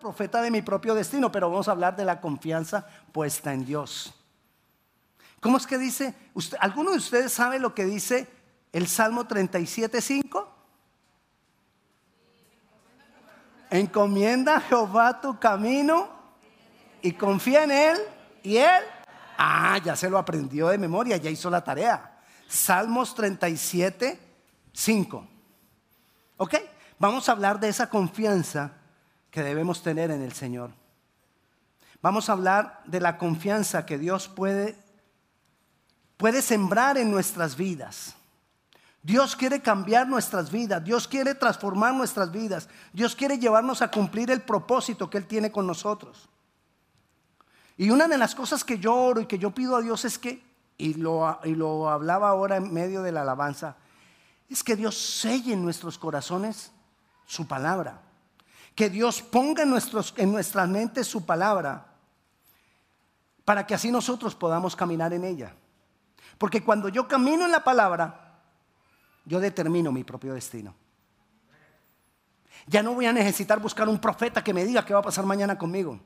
profeta de mi propio destino, pero vamos a hablar de la confianza puesta en Dios. ¿Cómo es que dice? ¿Alguno de ustedes sabe lo que dice el Salmo 37.5? Encomienda a Jehová tu camino y confía en Él y Él. Ah, ya se lo aprendió de memoria, ya hizo la tarea. Salmos 37.5. ¿Ok? Vamos a hablar de esa confianza que debemos tener en el Señor. Vamos a hablar de la confianza que Dios puede, puede sembrar en nuestras vidas. Dios quiere cambiar nuestras vidas, Dios quiere transformar nuestras vidas, Dios quiere llevarnos a cumplir el propósito que Él tiene con nosotros. Y una de las cosas que yo oro y que yo pido a Dios es que, y lo, y lo hablaba ahora en medio de la alabanza, es que Dios selle en nuestros corazones su palabra. Que Dios ponga en, nuestros, en nuestras mentes su palabra para que así nosotros podamos caminar en ella. Porque cuando yo camino en la palabra, yo determino mi propio destino. Ya no voy a necesitar buscar un profeta que me diga qué va a pasar mañana conmigo.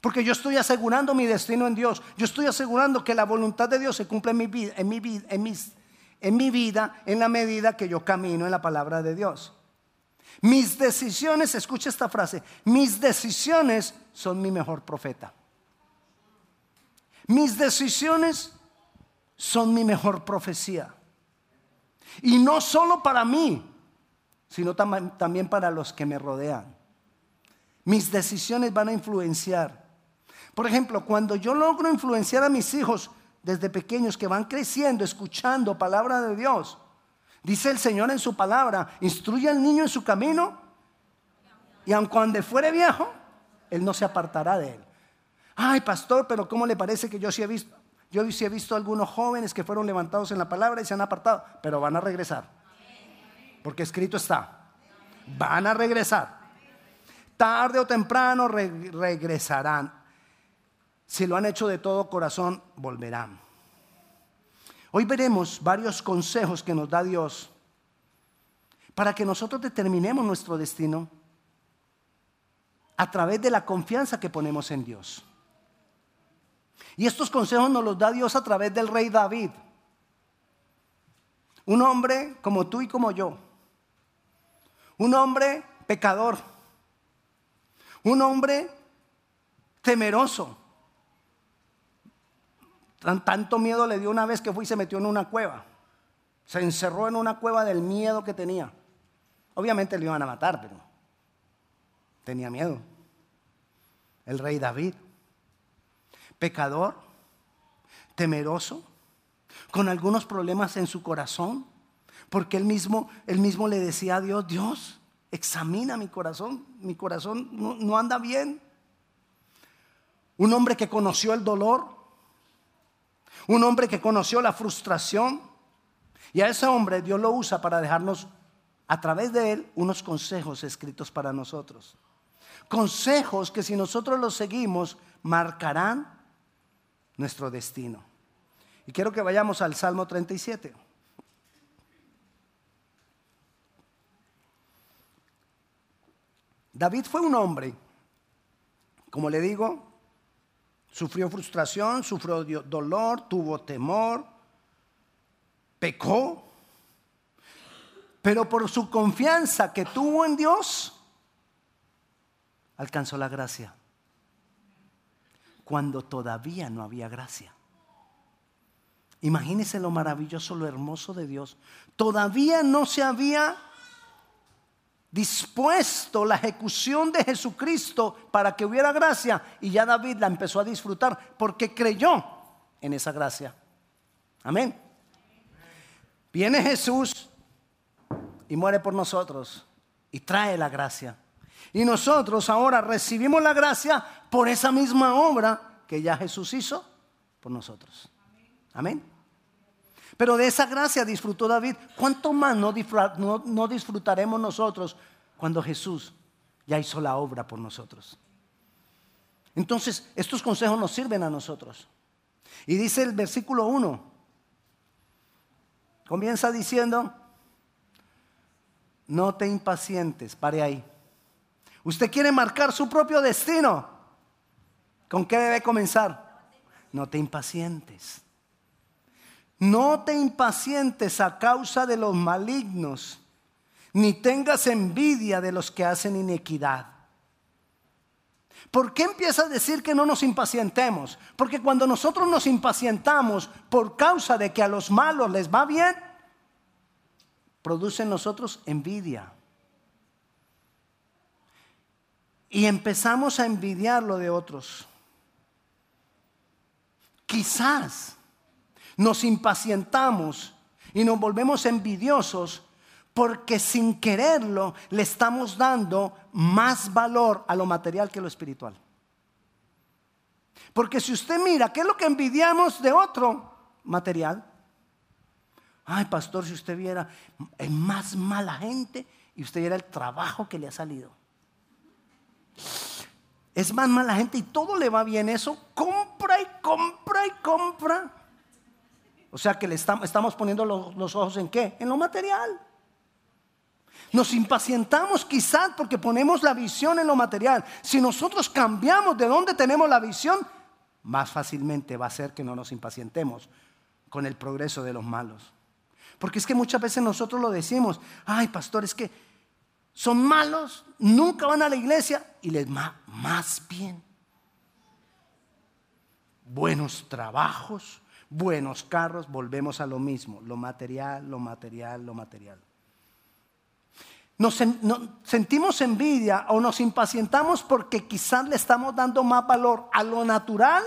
Porque yo estoy asegurando mi destino en Dios. Yo estoy asegurando que la voluntad de Dios se cumple en mi, vida, en mi, vida, en mis, en mi vida en la medida que yo camino en la palabra de Dios. Mis decisiones, escucha esta frase, mis decisiones son mi mejor profeta. Mis decisiones son mi mejor profecía. Y no solo para mí, sino también para los que me rodean. Mis decisiones van a influenciar. Por ejemplo, cuando yo logro influenciar a mis hijos desde pequeños que van creciendo, escuchando palabra de Dios, dice el Señor en su palabra, instruye al niño en su camino y aun cuando fuere viejo, él no se apartará de él. Ay, pastor, pero ¿cómo le parece que yo sí he visto? Yo sí he visto algunos jóvenes que fueron levantados en la palabra y se han apartado, pero van a regresar. Porque escrito está. Van a regresar. Tarde o temprano regresarán. Si lo han hecho de todo corazón, volverán. Hoy veremos varios consejos que nos da Dios para que nosotros determinemos nuestro destino a través de la confianza que ponemos en Dios. Y estos consejos nos los da Dios a través del rey David. Un hombre como tú y como yo. Un hombre pecador. Un hombre temeroso. Tanto miedo le dio una vez que fue y se metió en una cueva. Se encerró en una cueva del miedo que tenía. Obviamente le iban a matar, pero tenía miedo. El rey David pecador, temeroso, con algunos problemas en su corazón, porque él mismo, él mismo le decía a Dios, Dios, examina mi corazón, mi corazón no, no anda bien. Un hombre que conoció el dolor, un hombre que conoció la frustración, y a ese hombre Dios lo usa para dejarnos a través de él unos consejos escritos para nosotros. Consejos que si nosotros los seguimos marcarán nuestro destino. Y quiero que vayamos al Salmo 37. David fue un hombre, como le digo, sufrió frustración, sufrió dolor, tuvo temor, pecó, pero por su confianza que tuvo en Dios, alcanzó la gracia cuando todavía no había gracia. Imagínense lo maravilloso, lo hermoso de Dios. Todavía no se había dispuesto la ejecución de Jesucristo para que hubiera gracia y ya David la empezó a disfrutar porque creyó en esa gracia. Amén. Viene Jesús y muere por nosotros y trae la gracia. Y nosotros ahora recibimos la gracia por esa misma obra que ya Jesús hizo por nosotros. Amén. Pero de esa gracia disfrutó David. ¿Cuánto más no, disfrutaremos nosotros cuando Jesús ya hizo la obra por nosotros? Entonces, estos consejos nos sirven a nosotros. Y dice el versículo 1, comienza diciendo, no te impacientes, pare ahí. Usted quiere marcar su propio destino. ¿Con qué debe comenzar? No te impacientes. No te impacientes a causa de los malignos, ni tengas envidia de los que hacen inequidad. ¿Por qué empieza a decir que no nos impacientemos? Porque cuando nosotros nos impacientamos por causa de que a los malos les va bien, produce en nosotros envidia. Y empezamos a envidiar lo de otros. Quizás nos impacientamos y nos volvemos envidiosos porque sin quererlo le estamos dando más valor a lo material que a lo espiritual. Porque si usted mira, ¿qué es lo que envidiamos de otro? Material. Ay, pastor, si usted viera, es más mala gente y usted viera el trabajo que le ha salido. Es más mala gente y todo le va bien eso. Compra y compra y compra. O sea que le estamos, poniendo los, ojos en qué? En lo material. Nos impacientamos quizás porque ponemos la visión en lo material. Si nosotros cambiamos de dónde tenemos la visión, más fácilmente va a ser que no nos impacientemos con el progreso de los malos. Porque es que muchas veces nosotros lo decimos, ay pastor, es que son malos, nunca van a la iglesia y les va más bien. Buenos trabajos, buenos carros, volvemos a lo mismo, lo material, lo material, lo material. Nos, sentimos envidia o nos impacientamos porque quizás le estamos dando más valor a lo natural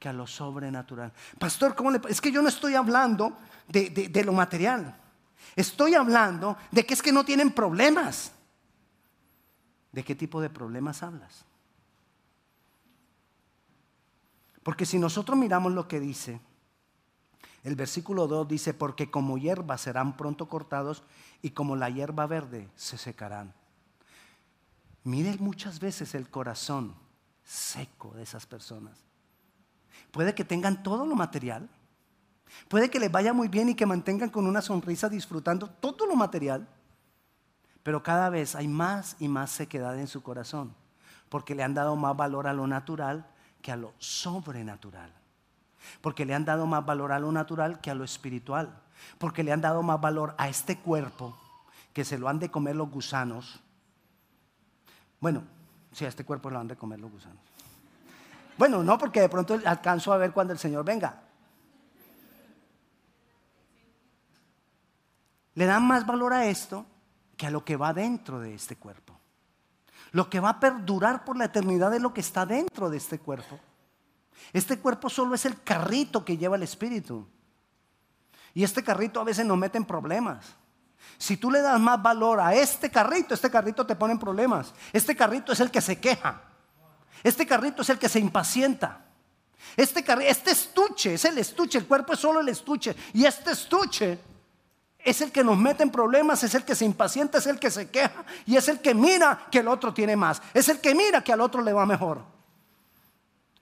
que a lo sobrenatural. Pastor, ¿cómo le, es que yo no estoy hablando de, de lo material. Estoy hablando de que es que no tienen problemas. ¿De qué tipo de problemas hablas? Porque si nosotros miramos lo que dice, el versículo 2 dice, porque como hierba serán pronto cortados y como la hierba verde se secarán. Miren muchas veces el corazón seco de esas personas. Puede que tengan todo lo material, puede que les vaya muy bien y que mantengan con una sonrisa disfrutando todo lo material, pero cada vez hay más y más sequedad en su corazón, porque le han dado más valor a lo natural que a lo sobrenatural. Porque le han dado más valor a lo natural que a lo espiritual. Porque le han dado más valor a este cuerpo que se lo han de comer los gusanos. Bueno, si a este cuerpo lo han de comer los gusanos. Bueno, no porque de pronto alcanzo a ver cuando el Señor venga. Le dan más valor a esto que a lo que va dentro de este cuerpo. Lo que va a perdurar por la eternidad es lo que está dentro de este cuerpo. Este cuerpo solo es el carrito que lleva el espíritu. Y este carrito a veces nos mete en problemas. Si tú le das más valor a este carrito, este carrito te pone en problemas. Este carrito es el que se queja. Este carrito es el que se impacienta. Este, este estuche es el estuche, el cuerpo es solo el estuche. Y este estuche es el que nos mete en problemas, es el que se impacienta, es el que se queja y es el que mira que el otro tiene más, es el que mira que al otro le va mejor.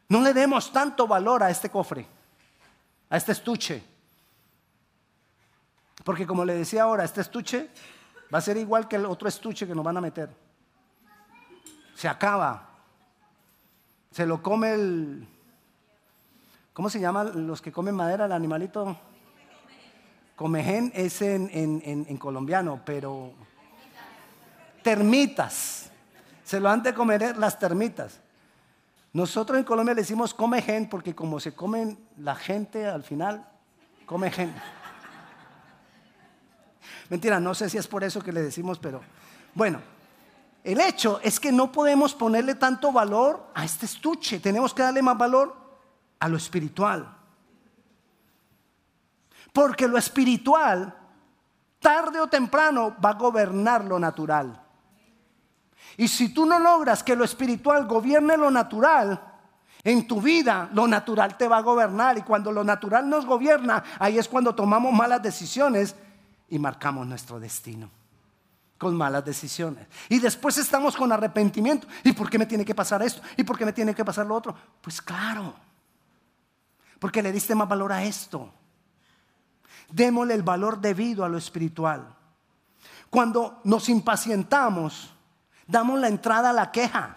No le demos tanto valor a este cofre, a este estuche. Porque como le decía ahora, este estuche va a ser igual que el otro estuche que nos van a meter. Se acaba. Se lo come el... ¿Cómo se llama los que comen madera, el animalito? Comején es en, colombiano, pero termitas. Se lo han de comer las termitas. Nosotros en Colombia le decimos comején porque como se comen la gente al final, comején. Mentira, no sé si es por eso que le decimos, pero bueno, el hecho es que no podemos ponerle tanto valor a este estuche, tenemos que darle más valor a lo espiritual. Porque lo espiritual, tarde o temprano, va a gobernar lo natural. Y si tú no logras que lo espiritual gobierne lo natural, en tu vida lo natural te va a gobernar. Y cuando lo natural nos gobierna, ahí es cuando tomamos malas decisiones y marcamos nuestro destino con malas decisiones. Y después estamos con arrepentimiento. ¿Y por qué me tiene que pasar esto? ¿Y por qué me tiene que pasar lo otro? Pues claro, porque le diste más valor a esto. Démosle el valor debido a lo espiritual. Cuando nos impacientamos, damos la entrada a la queja.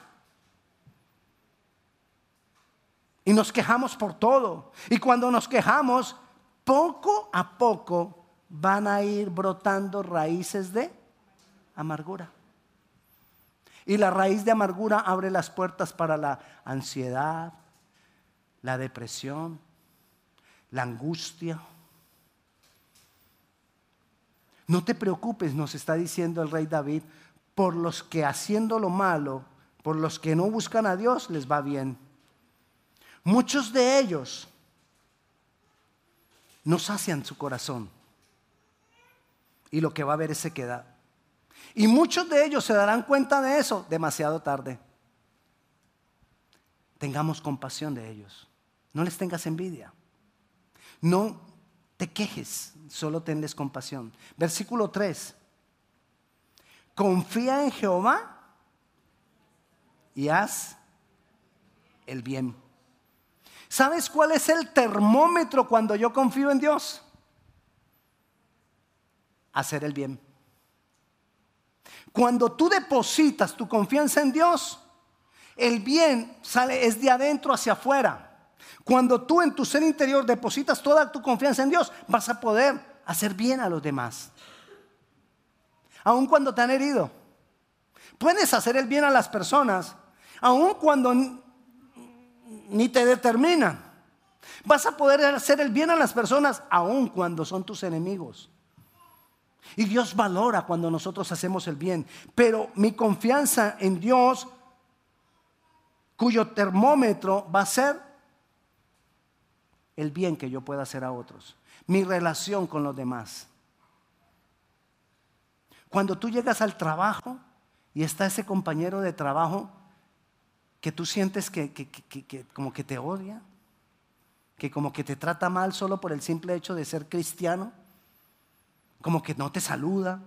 Y nos quejamos por todo. Y cuando nos quejamos, poco a poco van a ir brotando raíces de amargura. Y la raíz de amargura abre las puertas para la ansiedad, la depresión, la angustia. No te preocupes, nos está diciendo el rey David, por los que haciendo lo malo, por los que no buscan a Dios, les va bien. Muchos de ellos no sacian su corazón. Y lo que va a haber es sequedad. Y muchos de ellos se darán cuenta de eso demasiado tarde. Tengamos compasión de ellos. No les tengas envidia. No te quejes, solo tenles compasión. Versículo 3. Confía en Jehová y haz el bien. ¿Sabes cuál es el termómetro cuando yo confío en Dios? Hacer el bien. Cuando tú depositas tu confianza en Dios, el bien sale es de adentro hacia afuera. Cuando tú en tu ser interior depositas toda tu confianza en Dios, vas a poder hacer bien a los demás. Aun cuando te han herido. Puedes hacer el bien a las personas, aun cuando ni te determinan. Vas a poder hacer el bien a las personas, aun cuando son tus enemigos. Y Dios valora cuando nosotros hacemos el bien. Pero mi confianza en Dios, cuyo termómetro va a ser el bien que yo pueda hacer a otros. Mi relación con los demás. Cuando tú llegas al trabajo y está ese compañero de trabajo que tú sientes que, como que te odia, que como que te trata mal solo por el simple hecho de ser cristiano como que no te saluda.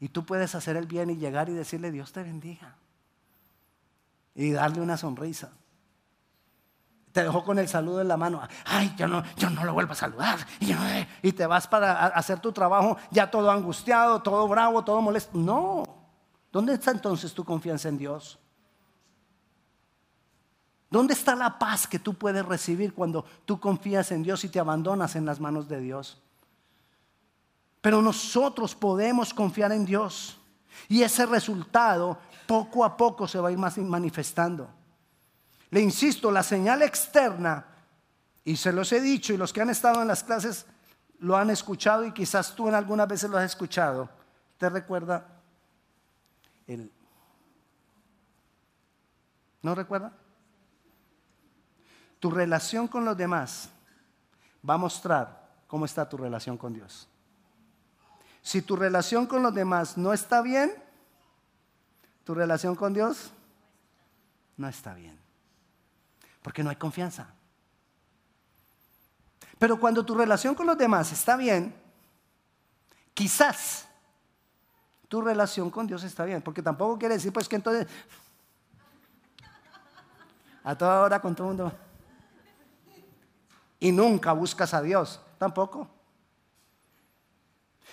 Y tú puedes hacer el bien y llegar y decirle, Dios te bendiga. Y darle una sonrisa. Te dejó con el saludo en la mano. Ay, yo no, yo no lo vuelvo a saludar. Y, te vas para hacer tu trabajo ya todo angustiado, todo bravo, todo molesto. No. ¿Dónde está entonces tu confianza en Dios? ¿Dónde está la paz que tú puedes recibir cuando tú confías en Dios y te abandonas en las manos de Dios? Pero nosotros podemos confiar en Dios. Y ese resultado poco a poco se va a ir manifestando. Le insisto, la señal externa, y se los he dicho, y los que han estado en las clases lo han escuchado, y quizás tú en algunas veces lo has escuchado. ¿Te recuerda? El... ¿No recuerda? Tu relación con los demás va a mostrar cómo está tu relación con Dios. Si tu relación con los demás no está bien, tu relación con Dios no está bien. Porque no hay confianza. Pero cuando tu relación con los demás está bien, quizás tu relación con Dios está bien. Porque tampoco quiere decir pues que entonces a toda hora con todo mundo y nunca buscas a Dios. Tampoco.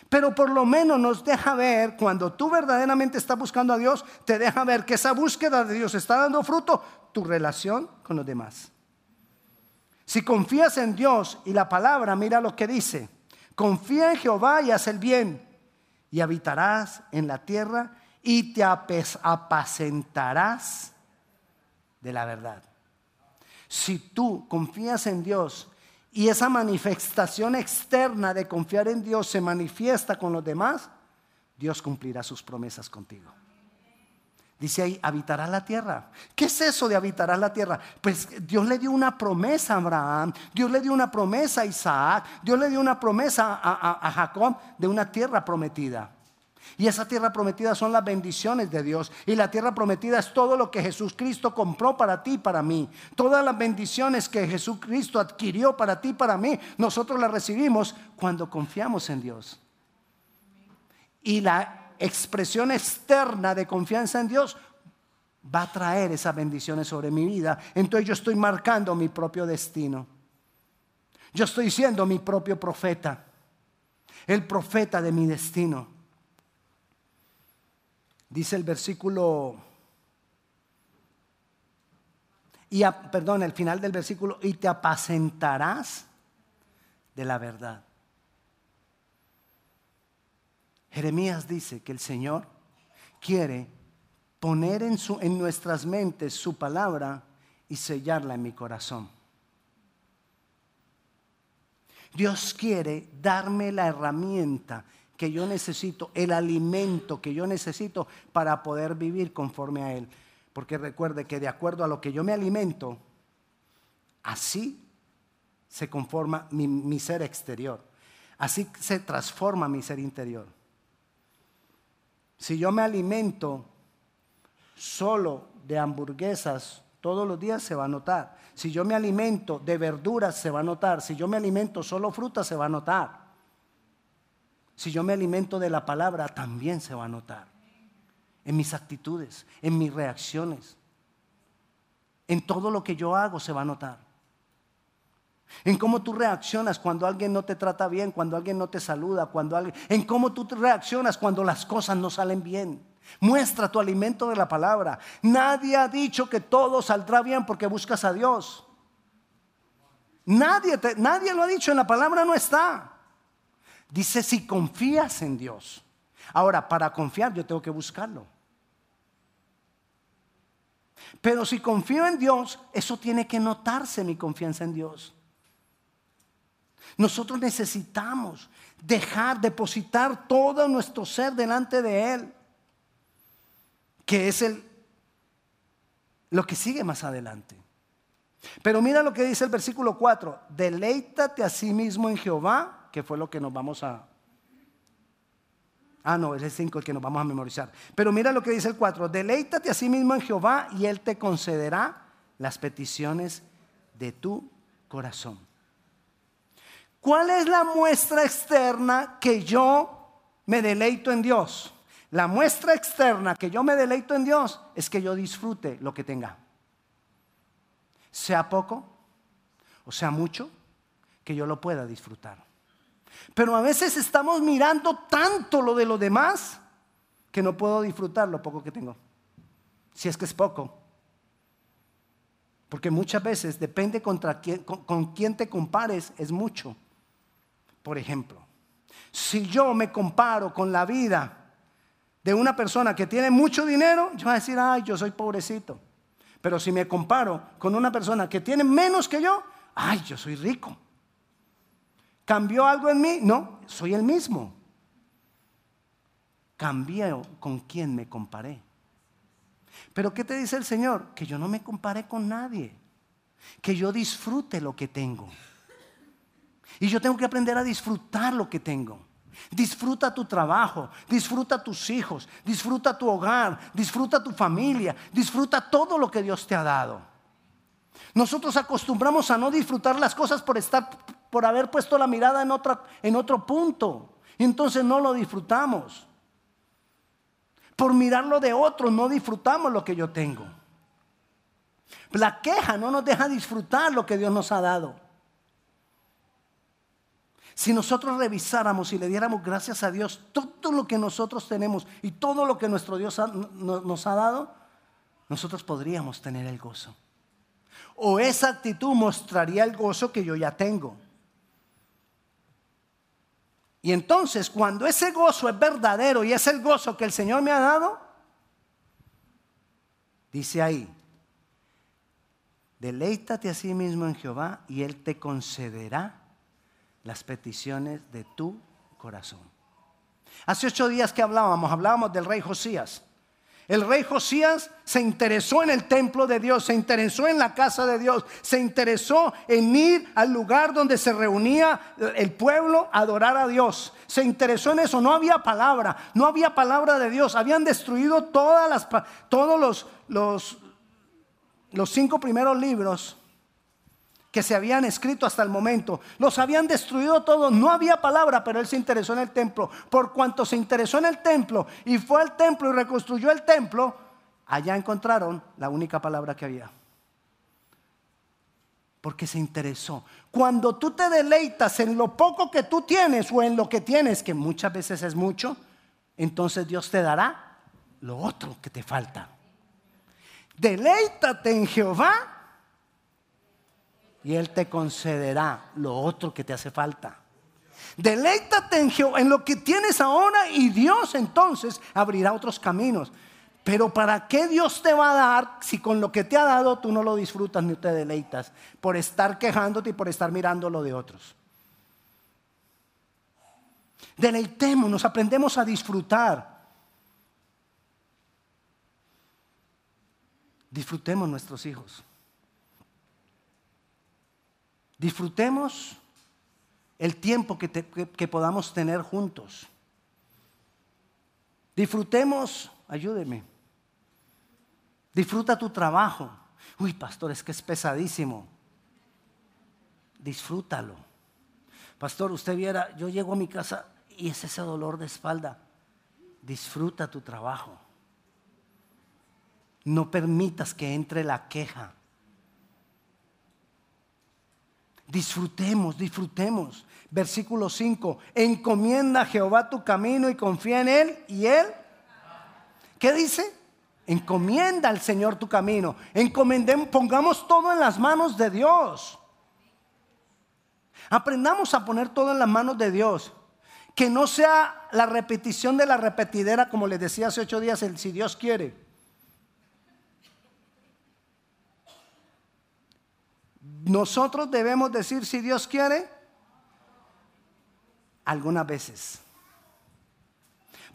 Pero por lo menos nos deja ver, cuando tú verdaderamente estás buscando a Dios, te deja ver que esa búsqueda de Dios está dando fruto, tu relación con los demás. Si confías en Dios y la palabra, mira lo que dice. Confía en Jehová y haz el bien, y habitarás en la tierra y te apacentarás de la verdad. Si tú confías en Dios y esa manifestación externa de confiar en Dios se manifiesta con los demás, Dios cumplirá sus promesas contigo. Dice ahí, habitará la tierra. ¿Qué es eso de habitará la tierra? Pues Dios le dio una promesa a Abraham, Dios le dio una promesa a Isaac, Dios le dio una promesa a, a Jacob de una tierra prometida. Y esa tierra prometida son las bendiciones de Dios. Y la tierra prometida es todo lo que Jesucristo compró para ti y para mí. Todas las bendiciones que Jesucristo adquirió para ti y para mí, nosotros las recibimos cuando confiamos en Dios. Y la expresión externa de confianza en Dios va a traer esas bendiciones sobre mi vida. Entonces yo estoy marcando mi propio destino. Yo estoy siendo mi propio profeta. El profeta de mi destino. Dice el versículo, y perdón, el final del versículo, y te apacentarás de la verdad. Jeremías dice que el Señor quiere poner en, su, en nuestras mentes su palabra y sellarla en mi corazón. Dios quiere darme la herramienta que yo necesito, el alimento que yo necesito para poder vivir conforme a Él. Porque recuerde que de acuerdo a lo que yo me alimento, así se conforma mi, mi ser exterior. Así se transforma mi ser interior. Si yo me alimento solo de hamburguesas todos los días, se va a notar. Si yo me alimento de verduras, se va a notar. Si yo me alimento solo frutas, se va a notar. Si yo me alimento de la palabra, también se va a notar. En mis actitudes, en mis reacciones. En todo lo que yo hago se va a notar. En cómo tú reaccionas cuando alguien no te trata bien, cuando alguien no te saluda, cuando alguien, en cómo tú reaccionas cuando las cosas no salen bien. Muestra tu alimento de la palabra. Nadie ha dicho que todo saldrá bien porque buscas a Dios. Nadie, nadie lo ha dicho, en la palabra no está. Dice si confías en Dios. Ahora, para confiar yo tengo que buscarlo. Pero si confío en Dios, eso tiene que notarse mi confianza en Dios. Nosotros necesitamos dejar, depositar todo nuestro ser delante de Él, que es el, lo que sigue más adelante. Pero mira lo que dice el versículo 4, deleítate a sí mismo en Jehová, que fue lo que nos vamos a... Ah, no, es el 5 el que nos vamos a memorizar. Pero mira lo que dice el 4, deleítate a sí mismo en Jehová y Él te concederá las peticiones de tu corazón. ¿Cuál es la muestra externa que yo me deleito en Dios? La muestra externa que yo me deleito en Dios es que yo disfrute lo que tenga. Sea poco o sea mucho, que yo lo pueda disfrutar. Pero a veces estamos mirando tanto lo de los demás que no puedo disfrutar lo poco que tengo. Si es que es poco. Porque muchas veces depende contra con, con quién te compares, es mucho. Por ejemplo, si yo me comparo con la vida de una persona que tiene mucho dinero, yo voy a decir, ay, yo soy pobrecito. Pero si me comparo con una persona que tiene menos que yo, ay, yo soy rico. ¿Cambió algo en mí? No, soy el mismo. Cambié con quien me comparé. Pero ¿qué te dice el Señor? Que yo no me compare con nadie. Que yo disfrute lo que tengo. Y yo tengo que aprender a disfrutar lo que tengo. Disfruta tu trabajo, disfruta tus hijos, disfruta tu hogar, disfruta tu familia, disfruta todo lo que Dios te ha dado. Nosotros acostumbramos a no disfrutar las cosas por estar por haber puesto la mirada en, en otro punto. Y entonces no lo disfrutamos. Por mirarlo de otro no disfrutamos lo que yo tengo. La queja no nos deja disfrutar lo que Dios nos ha dado. Si nosotros revisáramos y le diéramos gracias a Dios todo lo que nosotros tenemos y todo lo que nuestro Dios nos ha dado, nosotros podríamos tener el gozo. O esa actitud mostraría el gozo que yo ya tengo. Y entonces cuando ese gozo es verdadero y es el gozo que el Señor me ha dado, dice ahí, deleítate a sí mismo en Jehová y Él te concederá las peticiones de tu corazón. Hace ocho días que hablábamos, hablábamos del rey Josías. El rey Josías se interesó en el templo de Dios, se interesó en la casa de Dios, se interesó en ir al lugar donde se reunía el pueblo a adorar a Dios. Se interesó en eso, no había palabra, no había palabra de Dios. Habían destruido todas las, todos los, los, los cinco primeros libros que se habían escrito hasta el momento. Los habían destruido todos. No había palabra, pero él se interesó en el templo. Por cuanto se interesó en el templo y fue al templo y reconstruyó el templo, allá encontraron la única palabra que había. Porque se interesó. Cuando tú te deleitas en lo poco que tú tienes o en lo que tienes, que muchas veces es mucho, entonces Dios te dará lo otro que te falta. Deleítate en Jehová y Él te concederá lo otro que te hace falta. Deleítate en, en lo que tienes ahora y Dios entonces abrirá otros caminos. Pero ¿para qué Dios te va a dar si con lo que te ha dado tú no lo disfrutas ni te deleitas? Por estar quejándote y por estar mirando lo de otros. Deleitémonos, aprendemos a disfrutar. Disfrutemos nuestros hijos. Disfrutemos el tiempo que, podamos tener juntos. Disfrutemos, ayúdeme Disfruta tu trabajo. Uy, pastor, es que es pesadísimo. Disfrútalo. Pastor, usted viera, yo llego a mi casa y es ese dolor de espalda. Disfruta tu trabajo. No permitas que entre la queja. Disfrutemos, disfrutemos. Versículo 5. Encomienda a Jehová tu camino y confía en Él. ¿Y Él? ¿Qué dice? Encomienda al Señor tu camino. Encomendemos, pongamos todo en las manos de Dios. Aprendamos a poner todo en las manos de Dios. Que no sea la repetición de la repetidera, como les decía hace ocho días, el si Dios quiere. Nosotros debemos decir si Dios quiere algunas veces.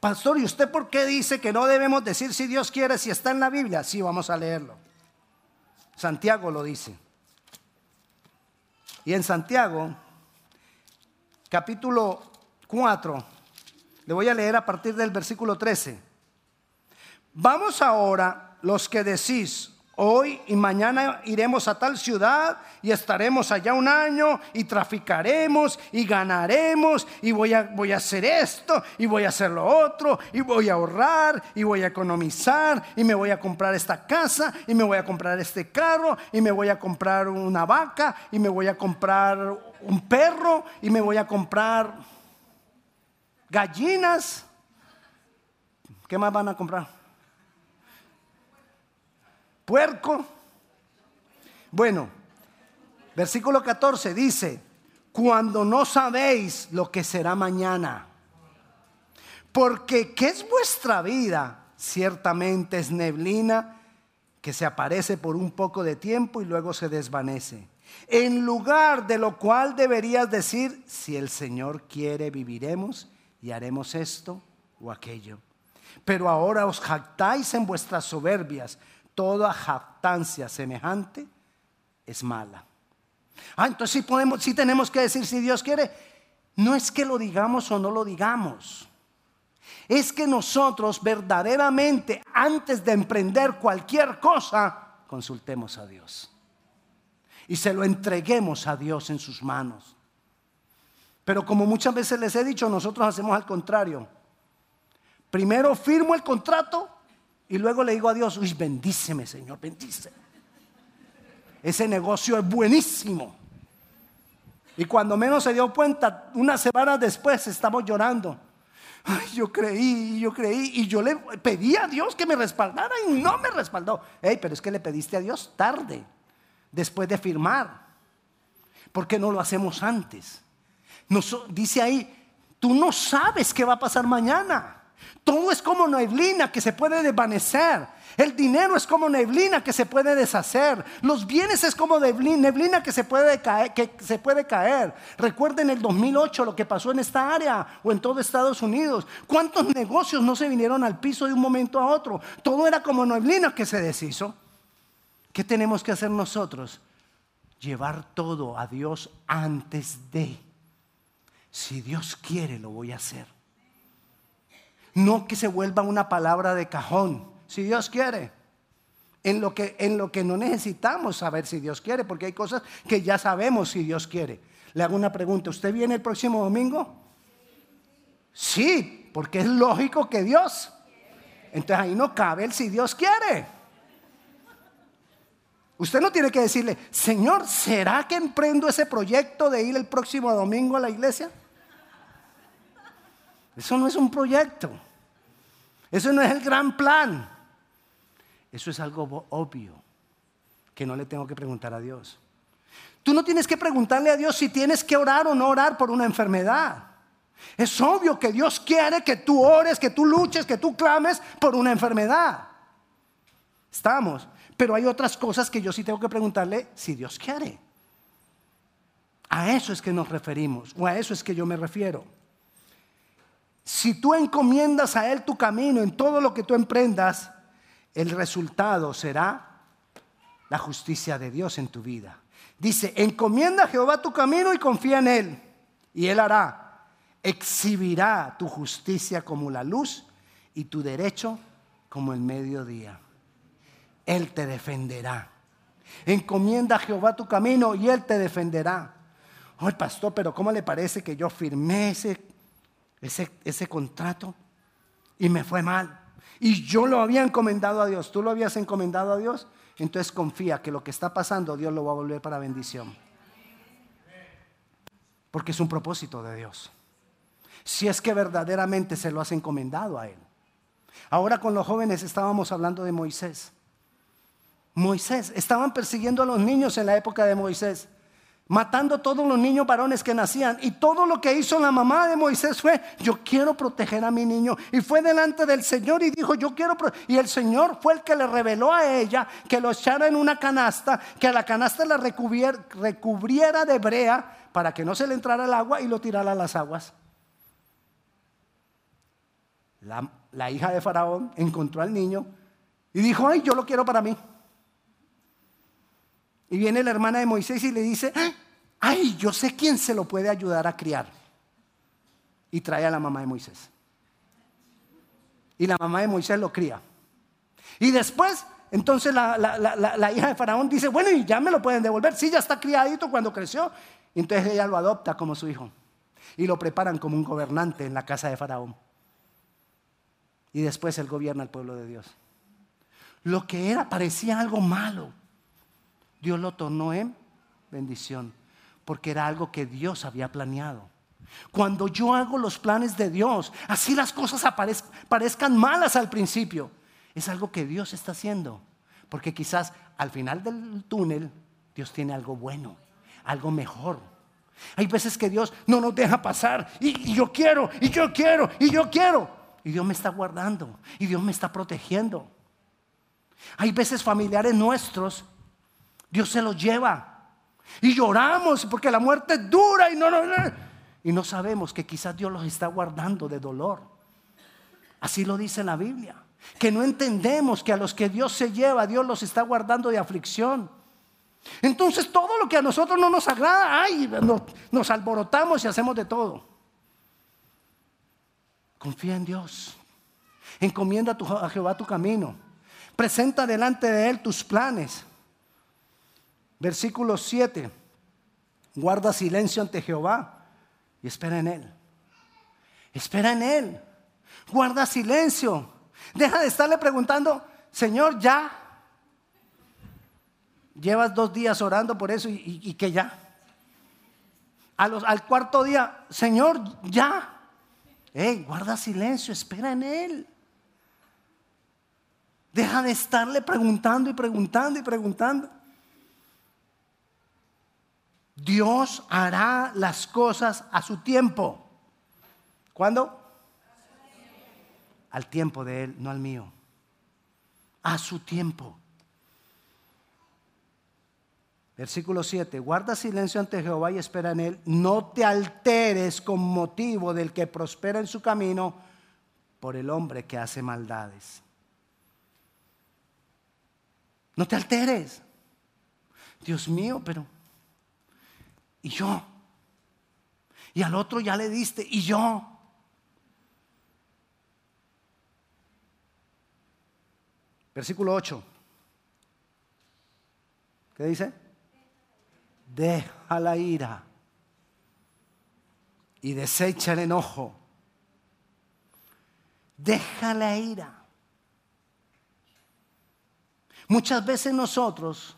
Pastor, ¿y usted por qué dice que no debemos decir si Dios quiere, si está en la Biblia? Sí, vamos a leerlo. Santiago lo dice. Y en Santiago, capítulo 4, le voy a leer a partir del versículo 13. Vamos ahora, los que decís, Hoy y mañana iremos a tal ciudad y estaremos allá un año y traficaremos y ganaremos y voy a, voy a hacer esto y voy a hacer lo otro y voy a ahorrar y voy a economizar y me voy a comprar esta casa y me voy a comprar este carro y me voy a comprar una vaca y me voy a comprar un perro y me voy a comprar gallinas. ¿Qué más van a comprar? Puerco. Bueno, versículo 14 dice, cuando no sabéis lo que será mañana, porque ¿qué es vuestra vida? Ciertamente es neblina que se aparece por un poco de tiempo y luego se desvanece. En lugar de lo cual deberías decir, si el Señor quiere, viviremos y haremos esto o aquello. Pero ahora os jactáis en vuestras soberbias toda jactancia semejante es mala. Ah, entonces sí, podemos, sí tenemos que decir si Dios quiere. No es que lo digamos o no lo digamos. Es que nosotros verdaderamente, antes de emprender cualquier cosa, consultemos a Dios. Y se lo entreguemos a Dios en sus manos. Pero como muchas veces les he dicho, nosotros hacemos al contrario. Primero firmo el contrato y luego le digo a Dios, uy, bendíceme, Señor, bendíceme. Ese negocio es buenísimo. Y cuando menos se dio cuenta, unas semanas después estamos llorando. Ay, yo creí, yo creí, y yo le pedí a Dios que me respaldara y no me respaldó. Ey, pero es que le pediste a Dios tarde, después de firmar. ¿Por qué no lo hacemos antes? dice ahí, tú no sabes qué va a pasar mañana. Todo es como neblina que se puede desvanecer. El dinero es como neblina que se puede deshacer. Los bienes es como neblina que se puede caer. Recuerden el 2008 lo que pasó en esta área o en todo Estados Unidos. ¿Cuántos negocios no se vinieron al piso de un momento a otro? Todo era como neblina que se deshizo. ¿Qué tenemos que hacer nosotros? Llevar todo a Dios antes de. Si Dios quiere, lo voy a hacer. No que se vuelva una palabra de cajón, si Dios quiere. En lo, que, en lo que no necesitamos saber si Dios quiere, porque hay cosas que ya sabemos si Dios quiere. Le hago una pregunta, ¿usted viene el próximo domingo? Sí, porque es lógico que Dios. Entonces ahí no cabe el si Dios quiere. Usted no tiene que decirle, Señor, ¿será que emprendo ese proyecto de ir el próximo domingo a la iglesia? Eso no es un proyecto. Eso no es el gran plan. Eso es algo obvio que no le tengo que preguntar a Dios. Tú no tienes que preguntarle a Dios si tienes que orar o no orar por una enfermedad. Es obvio que Dios quiere que tú ores, que tú luches, que tú clames por una enfermedad. Estamos. Pero hay otras cosas que yo sí tengo que preguntarle si Dios quiere. A eso es que nos referimos, o a eso es que yo me refiero. Si tú encomiendas a Él tu camino en todo lo que tú emprendas, el resultado será la justicia de Dios en tu vida. Dice, encomienda a Jehová tu camino y confía en Él, y Él hará. Exhibirá tu justicia como la luz y tu derecho como el mediodía. Él te defenderá. Encomienda a Jehová tu camino y Él te defenderá. Ay, pastor, pero ¿cómo le parece que yo firmé ese, ese, ese contrato y me fue mal? Y yo lo había encomendado a Dios. ¿Tú lo habías encomendado a Dios? Entonces confía que lo que está pasando Dios lo va a volver para bendición. Porque es un propósito de Dios. Si es que verdaderamente se lo has encomendado a Él. Ahora con los jóvenes estábamos hablando de Moisés. Moisés, estaban persiguiendo a los niños en la época de Moisés matando todos los niños varones que nacían. Y todo lo que hizo la mamá de Moisés fue, yo quiero proteger a mi niño. Y fue delante del Señor y dijo, yo quiero... Y el Señor fue el que le reveló a ella que lo echara en una canasta, que la canasta la recubriera de brea para que no se le entrara el agua y lo tirara a las aguas. La, la hija de Faraón encontró al niño y dijo, ay, yo lo quiero para mí. Y viene la hermana de Moisés y le dice, ay, yo sé quién se lo puede ayudar a criar. Y trae a la mamá de Moisés. Y la mamá de Moisés lo cría. Y después, entonces la, hija de Faraón dice, bueno, y ya me lo pueden devolver. Sí, ya está criadito cuando creció. Entonces ella lo adopta como su hijo. Y lo preparan como un gobernante en la casa de Faraón. Y después él gobierna al pueblo de Dios. Lo que era parecía algo malo. Dios lo tornó en bendición, porque era algo que Dios había planeado. Cuando yo hago los planes de Dios, así las cosas parezcan malas al principio, es algo que Dios está haciendo, porque quizás al final del túnel Dios tiene algo bueno, algo mejor. Hay veces que Dios no nos deja pasar y, y yo quiero, y yo quiero, y yo quiero. Y Dios me está guardando, y Dios me está protegiendo. Hay veces familiares nuestros Dios se los lleva. Y lloramos porque la muerte es dura y no, no, Y no sabemos que quizás Dios los está guardando de dolor. Así lo dice la Biblia. Que no entendemos que a los que Dios se lleva, Dios los está guardando de aflicción. Entonces todo lo que a nosotros no nos agrada, ay, nos, alborotamos y hacemos de todo. Confía en Dios. Encomienda a Jehová tu camino. Presenta delante de Él tus planes. Versículo 7. Guarda silencio ante Jehová y espera en Él. Espera en Él. Guarda silencio. Deja de estarle preguntando, Señor, ya. Llevas dos días orando por eso y, que ya. al cuarto día, Señor, ya. Guarda silencio, espera en Él. Deja de estarle preguntando y preguntando y preguntando. Dios hará las cosas a su tiempo. ¿Cuándo? Al tiempo de Él, no al mío. A su tiempo. Versículo 7. Guarda silencio ante Jehová y espera en Él. No te alteres con motivo del que prospera en su camino por el hombre que hace maldades. No te alteres. Dios mío, pero y yo. Y al otro ya le diste, y yo. Versículo 8. ¿Qué dice? Deja la ira y desecha el enojo. Deja la ira. Muchas veces nosotros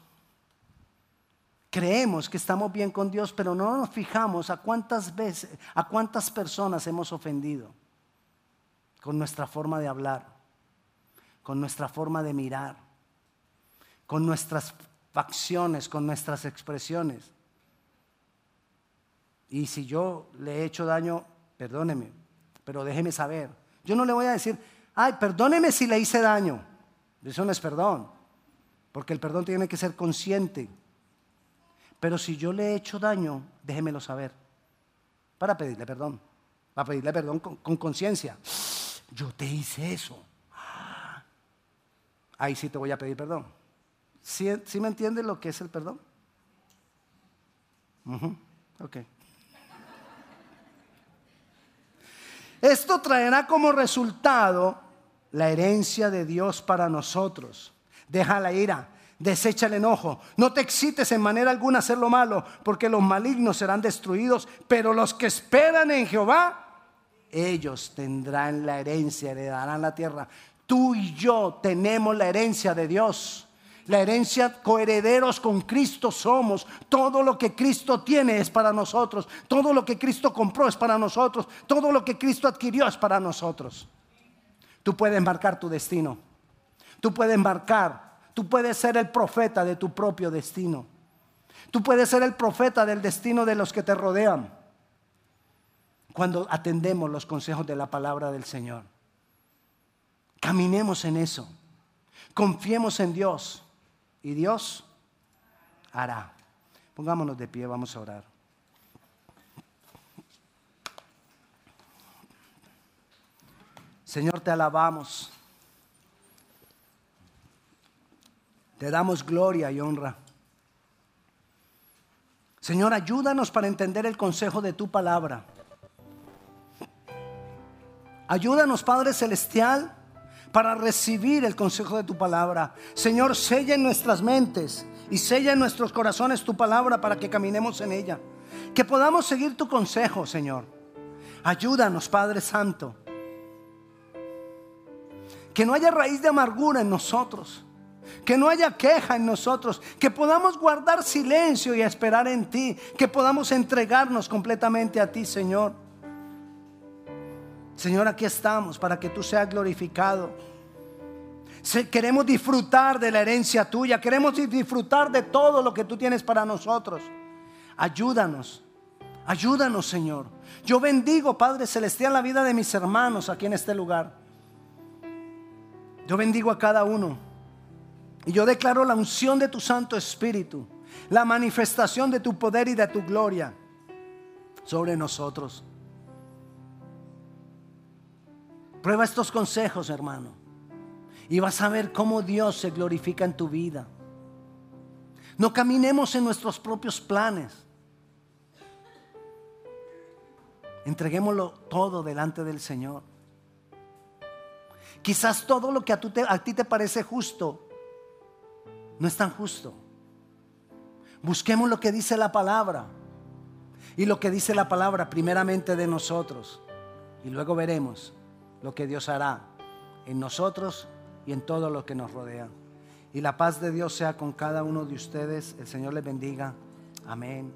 Creemos que estamos bien con Dios, pero no nos fijamos a cuántas veces, a cuántas personas hemos ofendido con nuestra forma de hablar, con nuestra forma de mirar, con nuestras facciones, con nuestras expresiones. Y si yo le he hecho daño, perdóneme, pero déjeme saber. Yo no le voy a decir, ay, perdóneme si le hice daño. Eso no es perdón, porque el perdón tiene que ser consciente. Pero si yo le he hecho daño, déjemelo saber, para pedirle perdón, para pedirle perdón con conciencia. Yo te hice eso. Ahí sí te voy a pedir perdón. ¿Sí, me entiendes lo que es el perdón? Ok. Esto traerá como resultado la herencia de Dios para nosotros. Deja la ira, desecha el enojo. No te excites en manera alguna a hacer lo malo, porque los malignos serán destruidos, pero los que esperan en Jehová, ellos tendrán la herencia, heredarán la tierra. Tú y yo tenemos la herencia de Dios. La herencia coherederos con Cristo somos. Todo lo que Cristo tiene es para nosotros. Todo lo que Cristo compró es para nosotros. Todo lo que Cristo adquirió es para nosotros. Tú puedes marcar tu destino. Tú puedes marcar. Tú puedes ser el profeta de tu propio destino. Tú puedes ser el profeta del destino de los que te rodean. Cuando atendemos los consejos de la palabra del Señor. Caminemos en eso. Confiemos en Dios y Dios hará. Pongámonos de pie, vamos a orar. Señor, te alabamos. Te damos gloria y honra. Señor, ayúdanos para entender el consejo de tu palabra. Ayúdanos, Padre Celestial, para recibir el consejo de tu palabra. Señor, sella en nuestras mentes y sella en nuestros corazones tu palabra para que caminemos en ella. Que podamos seguir tu consejo, Señor. Ayúdanos, Padre Santo. Que no haya raíz de amargura en nosotros. Que no haya queja en nosotros. Que podamos guardar silencio y esperar en ti. Que podamos entregarnos completamente a ti, Señor. Señor, aquí estamos para que tú seas glorificado. Queremos disfrutar de la herencia tuya, queremos disfrutar de todo lo que tú tienes para nosotros. Ayúdanos, ayúdanos Señor. Yo bendigo, Padre Celestial, la vida de mis hermanos aquí en este lugar. Yo bendigo a cada uno. Y yo declaro la unción de tu Santo Espíritu, la manifestación de tu poder y de tu gloria sobre nosotros. Prueba estos consejos, hermano. Y vas a ver cómo Dios se glorifica en tu vida. No caminemos en nuestros propios planes. Entreguémoslo todo delante del Señor. Quizás todo lo que a, a ti te parece justo no es tan justo. Busquemos lo que dice la palabra. Y lo que dice la palabra primeramente de nosotros. Y luego veremos lo que Dios hará en nosotros y en todo lo que nos rodea. Y la paz de Dios sea con cada uno de ustedes. El Señor les bendiga. Amén.